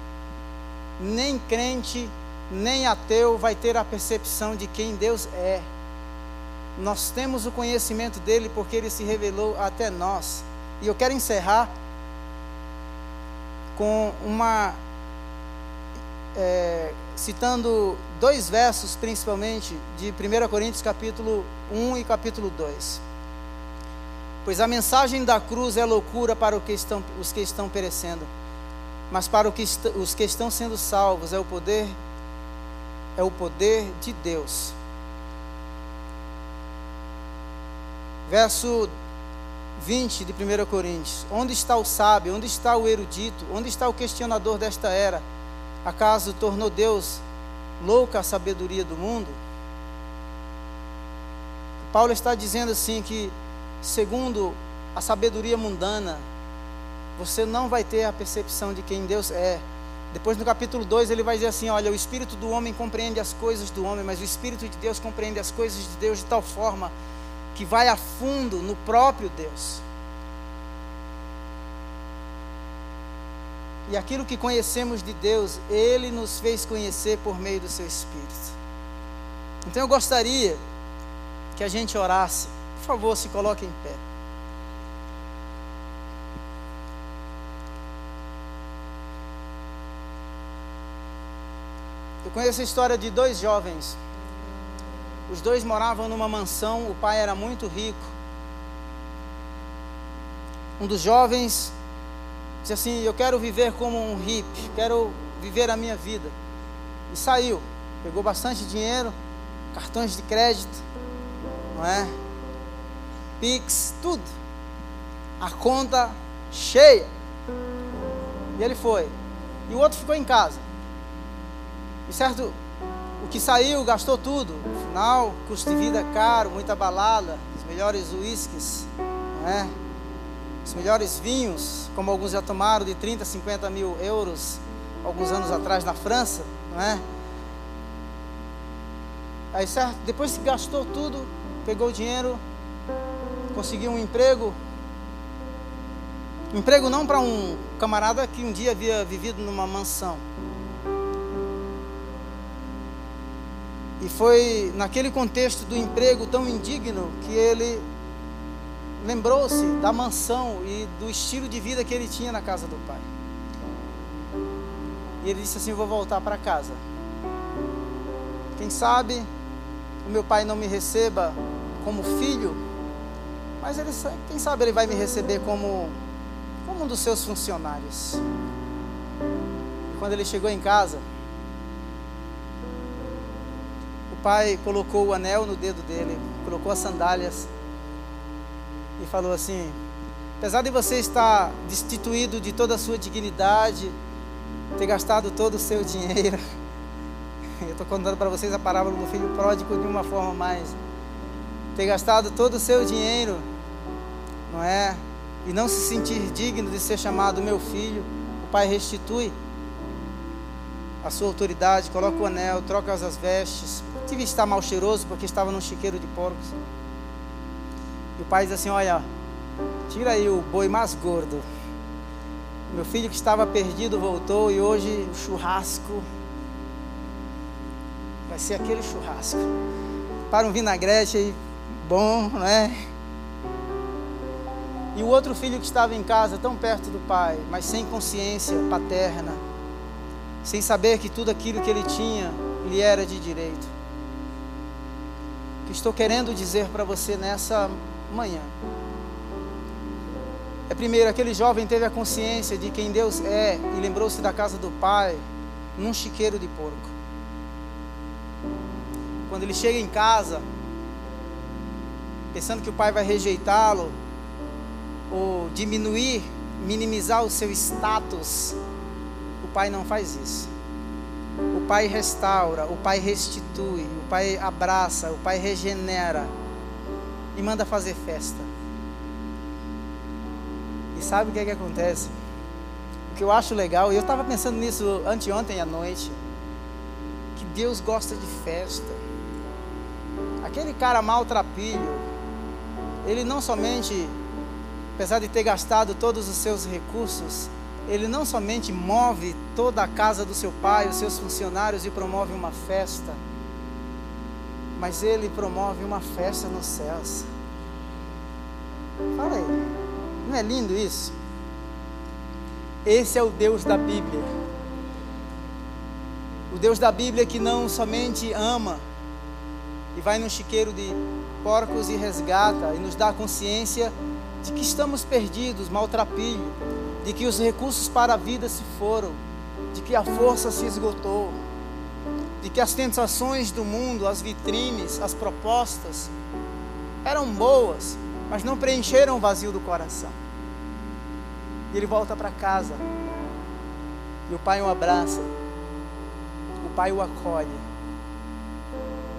nem crente nem ateu vai ter a percepção de quem Deus é. Nós temos o conhecimento dele porque ele se revelou até nós. E eu quero encerrar com uma. É, citando dois versos, principalmente, de 1 Coríntios, capítulo 1 e capítulo 2. Pois a mensagem da cruz é loucura para que estão, os que estão perecendo, mas para os que estão sendo salvos é o poder é o poder de Deus. Verso 20 de 1 Coríntios: Onde está o sábio? Onde está o erudito? Onde está o questionador desta era? Acaso tornou Deus louca a sabedoria do mundo? Paulo está dizendo assim que, segundo a sabedoria mundana, você não vai ter a percepção de quem Deus é, depois no capítulo 2 ele vai dizer assim: Olha, o espírito do homem compreende as coisas do homem, mas o espírito de Deus compreende as coisas de Deus de tal forma que vai a fundo no próprio Deus. E aquilo que conhecemos de Deus, Ele nos fez conhecer por meio do Seu Espírito. Então eu gostaria que a gente orasse. Por favor, se coloque em pé. Eu conheço a história de dois jovens. Os dois moravam numa mansão, o pai era muito rico. Um dos jovens disse assim: Eu quero viver como um hippie, quero viver a minha vida. E saiu, pegou bastante dinheiro, cartões de crédito, não é? Pix, tudo. A conta cheia. E ele foi. E o outro ficou em casa. E certo, o que saiu gastou tudo. No final, custo de vida caro, muita balada, os melhores uísques, é? os melhores vinhos, como alguns já tomaram, de 30, 50 mil euros, alguns anos atrás na França, não é? Aí certo, depois que gastou tudo, pegou o dinheiro, conseguiu um emprego. Emprego não para um camarada que um dia havia vivido numa mansão E foi naquele contexto do emprego tão indigno que ele lembrou-se da mansão e do estilo de vida que ele tinha na casa do pai. E ele disse assim: vou voltar para casa. Quem sabe o meu pai não me receba como filho, mas ele, quem sabe ele vai me receber como, como um dos seus funcionários. E quando ele chegou em casa, pai colocou o anel no dedo dele, colocou as sandálias e falou assim: apesar de você estar destituído de toda a sua dignidade, ter gastado todo o seu dinheiro, eu estou contando para vocês a parábola do filho pródigo de uma forma mais, ter gastado todo o seu dinheiro, não é? E não se sentir digno de ser chamado meu filho, o pai restitui a sua autoridade, coloca o anel, troca as vestes, Tive estar mal cheiroso porque estava num chiqueiro de porcos. E o pai diz assim: Olha, tira aí o boi mais gordo. Meu filho que estava perdido voltou e hoje o churrasco vai ser aquele churrasco. Para um vinagrete aí bom, né? E o outro filho que estava em casa, tão perto do pai, mas sem consciência paterna, sem saber que tudo aquilo que ele tinha lhe era de direito que estou querendo dizer para você nessa manhã. É primeiro, aquele jovem teve a consciência de quem Deus é e lembrou-se da casa do pai num chiqueiro de porco. Quando ele chega em casa, pensando que o pai vai rejeitá-lo ou diminuir, minimizar o seu status, o pai não faz isso. O pai restaura, o pai restitui, o pai abraça, o pai regenera e manda fazer festa. E sabe o que é que acontece? O que eu acho legal, e eu estava pensando nisso anteontem à noite, que Deus gosta de festa. Aquele cara maltrapilho, ele não somente, apesar de ter gastado todos os seus recursos, ele não somente move toda a casa do seu pai, os seus funcionários e promove uma festa, mas ele promove uma festa nos céus. Fala aí, não é lindo isso? Esse é o Deus da Bíblia. O Deus da Bíblia que não somente ama e vai no chiqueiro de porcos e resgata e nos dá consciência de que estamos perdidos, maltrapilho, de que os recursos para a vida se foram, de que a força se esgotou, de que as tentações do mundo, as vitrines, as propostas eram boas, mas não preencheram o vazio do coração. E ele volta para casa. E o pai o abraça. O pai o acolhe.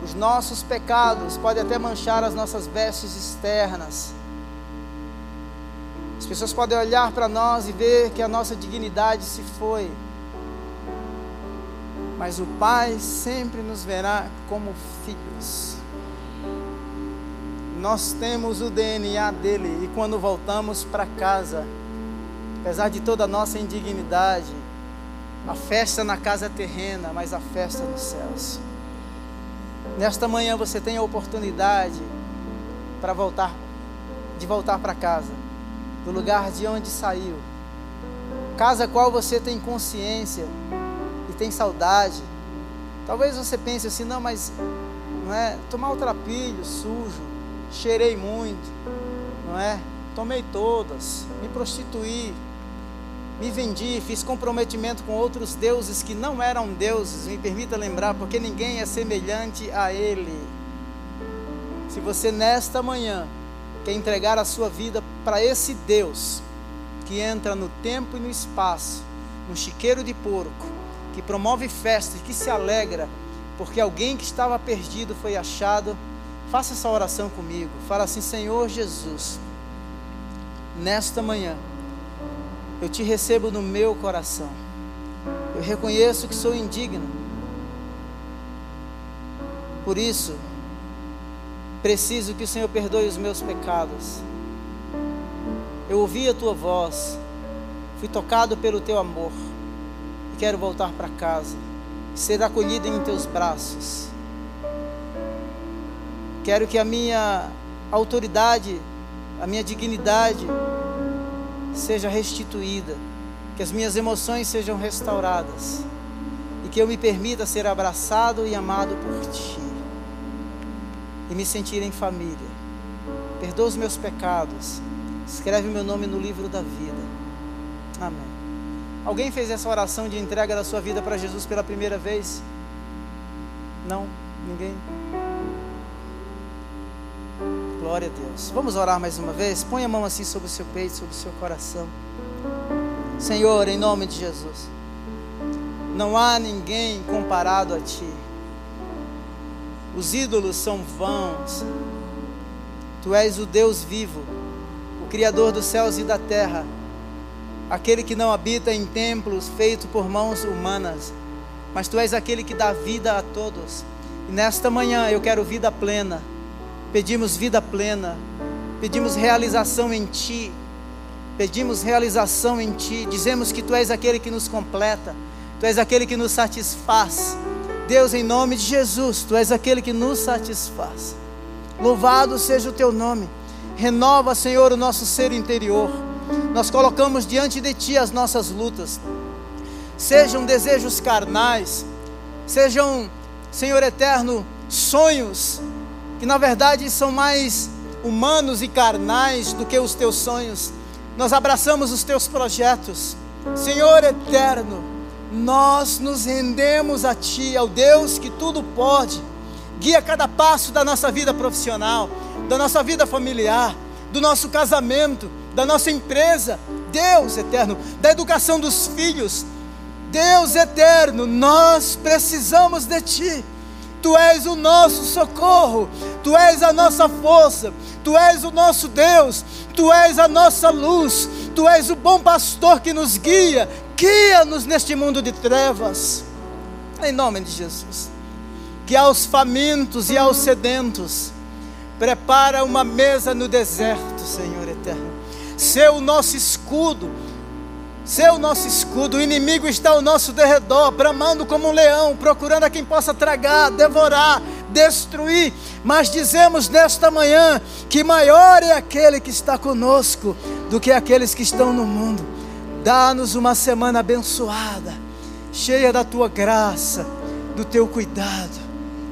Os nossos pecados podem até manchar as nossas vestes externas, as pessoas podem olhar para nós e ver que a nossa dignidade se foi. Mas o Pai sempre nos verá como filhos. Nós temos o DNA dele e quando voltamos para casa, apesar de toda a nossa indignidade, a festa na casa é terrena, mas a festa nos céus. Nesta manhã você tem a oportunidade para voltar, de voltar para casa do lugar de onde saiu. Casa qual você tem consciência e tem saudade. Talvez você pense assim, não, mas não é? Tomar o trapilho sujo, cheirei muito, não é? Tomei todas, me prostituí, me vendi, fiz comprometimento com outros deuses que não eram deuses, me permita lembrar, porque ninguém é semelhante a Ele. Se você nesta manhã quer entregar a sua vida para esse Deus que entra no tempo e no espaço, no chiqueiro de porco, que promove festa e que se alegra porque alguém que estava perdido foi achado, faça essa oração comigo. Fala assim: Senhor Jesus, nesta manhã, eu te recebo no meu coração. Eu reconheço que sou indigno. Por isso, Preciso que o Senhor perdoe os meus pecados. Eu ouvi a tua voz, fui tocado pelo teu amor e quero voltar para casa, ser acolhido em teus braços. Quero que a minha autoridade, a minha dignidade seja restituída, que as minhas emoções sejam restauradas e que eu me permita ser abraçado e amado por ti e me sentir em família. Perdoa os meus pecados. Escreve meu nome no livro da vida. Amém. Alguém fez essa oração de entrega da sua vida para Jesus pela primeira vez? Não? Ninguém? Glória a Deus. Vamos orar mais uma vez? Põe a mão assim sobre o seu peito, sobre o seu coração. Senhor, em nome de Jesus, não há ninguém comparado a Ti. Os ídolos são vãos. Tu és o Deus vivo, o Criador dos céus e da terra, aquele que não habita em templos feitos por mãos humanas, mas tu és aquele que dá vida a todos. E nesta manhã eu quero vida plena. Pedimos vida plena, pedimos realização em Ti, pedimos realização em Ti. Dizemos que Tu és aquele que nos completa, Tu és aquele que nos satisfaz. Deus, em nome de Jesus, Tu és aquele que nos satisfaz. Louvado seja o Teu nome. Renova, Senhor, o nosso ser interior. Nós colocamos diante de Ti as nossas lutas. Sejam desejos carnais, sejam, Senhor eterno, sonhos que na verdade são mais humanos e carnais do que os teus sonhos. Nós abraçamos os teus projetos. Senhor eterno, nós nos rendemos a Ti, ao Deus que tudo pode. Guia cada passo da nossa vida profissional, da nossa vida familiar, do nosso casamento, da nossa empresa. Deus eterno, da educação dos filhos. Deus eterno, nós precisamos de Ti. Tu és o nosso socorro, Tu és a nossa força, Tu és o nosso Deus, Tu és a nossa luz, Tu és o bom pastor que nos guia, guia-nos neste mundo de trevas, em nome de Jesus. Que aos famintos e aos sedentos, prepara uma mesa no deserto, Senhor eterno. Ser o nosso escudo, ser o nosso escudo. O inimigo está ao nosso derredor, bramando como um leão, procurando a quem possa tragar, devorar, destruir. Mas dizemos nesta manhã que maior é aquele que está conosco do que aqueles que estão no mundo. Dá-nos uma semana abençoada, cheia da tua graça, do teu cuidado,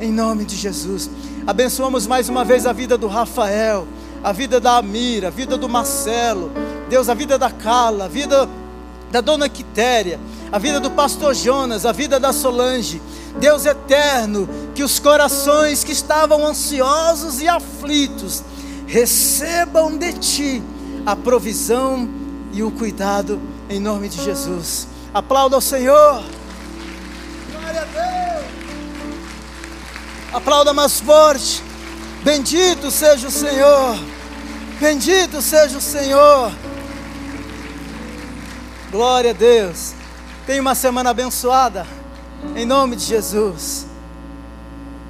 em nome de Jesus. Abençoamos mais uma vez a vida do Rafael, a vida da Amira, a vida do Marcelo, Deus, a vida da Carla, a vida da dona Quitéria, a vida do pastor Jonas, a vida da Solange. Deus eterno, que os corações que estavam ansiosos e aflitos recebam de ti a provisão e o cuidado em nome de Jesus. Aplauda ao Senhor. Glória a Deus. Aplauda mais forte. Bendito seja o Senhor. Bendito seja o Senhor. Glória a Deus. Tenha uma semana abençoada. Em nome de Jesus.